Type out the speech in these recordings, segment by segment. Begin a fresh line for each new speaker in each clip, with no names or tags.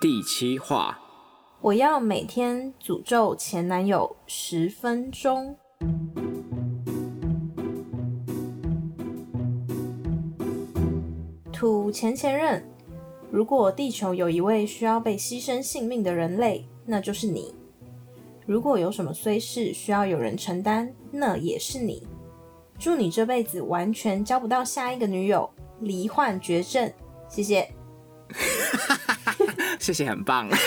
第七话，
我要每天诅咒前男友十分钟。土前前任，如果地球有一位需要被牺牲性命的人类，那就是你。如果有什么衰事需要有人承担，那也是你。祝你这辈子完全交不到下一个女友，罹患绝症。谢谢。
谢谢，很棒。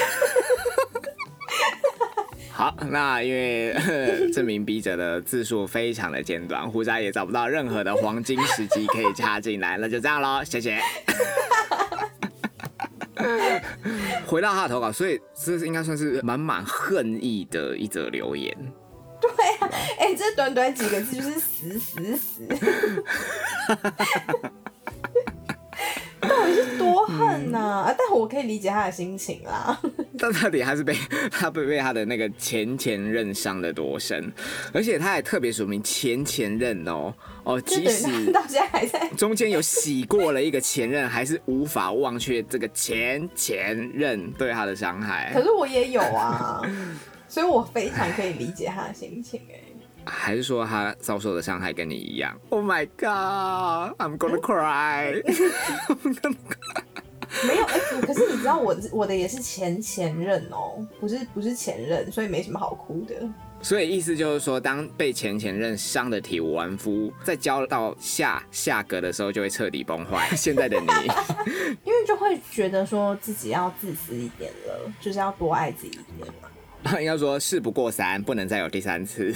好，那因为 这名笔者的字数非常的简短，胡渣也找不到任何的黄金时机可以插进来，那就这样喽，谢谢。回到他的投稿，所以这应该算是满满恨意的一则留言。
对啊，哎，这短短几个字就是死死死。到底是多恨呐！啊，但我可以理解他的心情啦。
但到底他是被 他被被他的那个前前任伤的多深，而且他还特别署名前前任哦哦，即使
到现在还在
中间有洗过了一个前任，还是无法忘却这个前前任对他的伤害。
可是我也有啊，所以我非常可以理解他的心情哎。
还是说他遭受的伤害跟你一样？Oh my god, I'm gonna cry.
没有哎，可是你知道我我的也是前前任哦，不是不是前任，所以没什么好哭的。
所以意思就是说，当被前前任伤的体无完肤，在交到下下格的时候，就会彻底崩坏。现在的你，
因为就会觉得说自己要自私一点了，就是要多爱自己一点嘛。
应该说事不过三，不能再有第三次。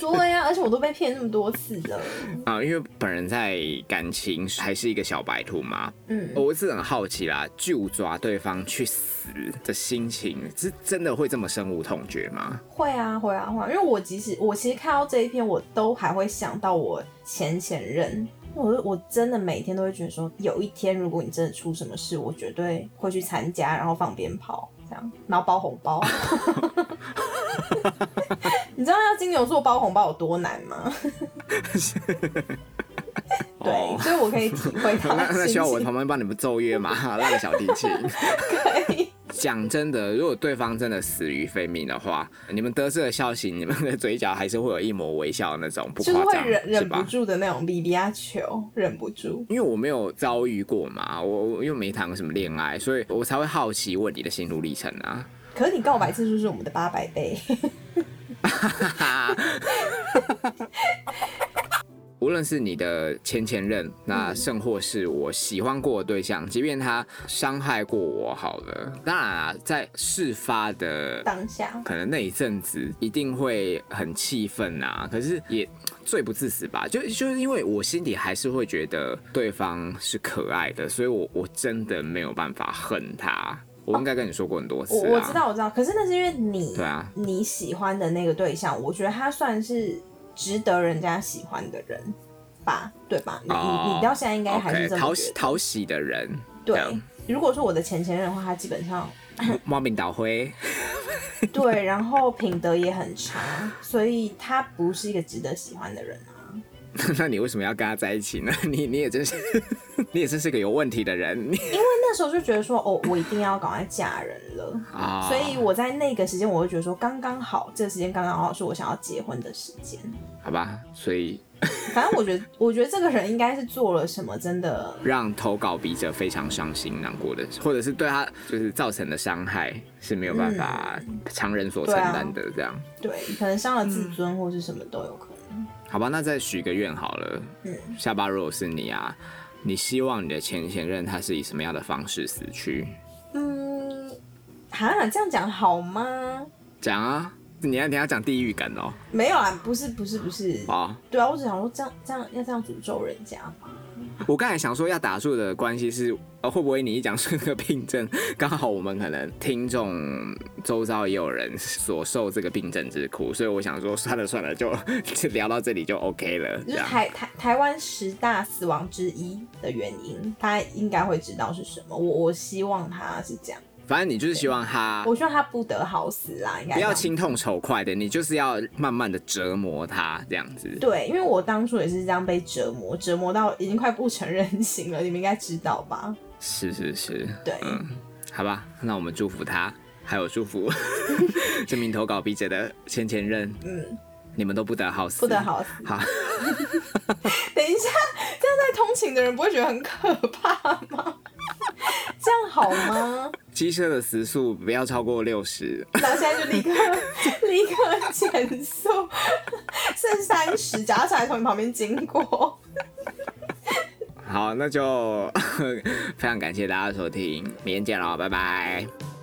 对呀，而且我都被骗那么多次了。
啊，因为本人在感情还是一个小白兔嘛。嗯，我是很好奇啦，就抓对方去死的心情，是真的会这么深恶痛绝吗？
会啊，会啊，会。因为我即使我其实看到这一篇，我都还会想到我前前任。我我真的每天都会觉得说，有一天如果你真的出什么事，我绝对会去参加，然后放鞭炮。这样，然后包红包。你知道要金牛座包红包有多难吗？对，所以我可以体会 到。
那那需要我旁边帮你们奏乐吗？拉个小提琴。
可以。
讲真的，如果对方真的死于非命的话，你们得知的消息，你们的嘴角还是会有一抹微笑的那种，不
夸张，忍忍不住的那种比比亚球，忍不住。
因为我没有遭遇过嘛，我又没谈过什么恋爱，所以我才会好奇问你的心路历程啊。
可是你告白次数是我们的八百倍。
无论是你的前前任，那甚或是我喜欢过的对象，即便他伤害过我，好了，当然啊，在事发的
当下，
可能那一阵子一定会很气愤呐，可是也罪不至死吧？就就是因为我心里还是会觉得对方是可爱的，所以我我真的没有办法恨他。我应该跟你说过很多次，
我知道我知道，可是那是因为你
对啊，
你喜欢的那个对象，我觉得他算是。值得人家喜欢的人吧，对吧？你你你到现在应该还是这么
讨喜讨喜的人。
对，如果说我的前前任的话，他基本上
冒名倒灰。
对，然后品德也很差，所以他不是一个值得喜欢的人啊。
那你为什么要跟他在一起呢？你你也真是，你也真是个有问题的人。因为
那时候就觉得说，哦，我一定要赶快嫁人了啊！所以我在那个时间，我会觉得说，刚刚好，这个时间刚刚好是我想要结婚的时间。
好吧，所以
反正我觉得，我觉得这个人应该是做了什么，真的
让投稿笔者非常伤心难过的，或者是对他就是造成的伤害是没有办法常人所承担的，这样
对，可能伤了自尊或是什么都有可能。
好吧，那再许个愿好了。嗯，下巴如果是你啊，你希望你的前前任他是以什么样的方式死去？
嗯，哈，这样讲好吗？
讲啊，你要你要讲地狱感哦。
没有啊，不是不是不是
啊，
对啊，我只想说这样这样要这样诅咒人家吗？
我刚才想说要打住的关系是，呃，会不会你一讲说那个病症，刚好我们可能听众周遭也有人所受这个病症之苦，所以我想说算了算了，就 聊到这里就 OK 了。
就是台台台湾十大死亡之一的原因，他应该会知道是什么。我我希望他是这样。
反正你就是希望他，
我希望他不得好死啦，应该
不要轻痛丑快的，你就是要慢慢的折磨他这样子。
对，因为我当初也是这样被折磨，折磨到已经快不成人形了，你们应该知道吧？
是是是，
对，
好吧，那我们祝福他，还有祝福 这名投稿笔者的前前任，
嗯，
你们都不得好死，
不得好死。
好，
等一下，这样在通勤的人不会觉得很可怕吗？这样好吗？
机车的时速不要超过六十。
然后现在就立刻 立刻减速，剩三十，脚踏车还从你旁边经过。
好，那就 非常感谢大家的收听，明天见喽，拜拜。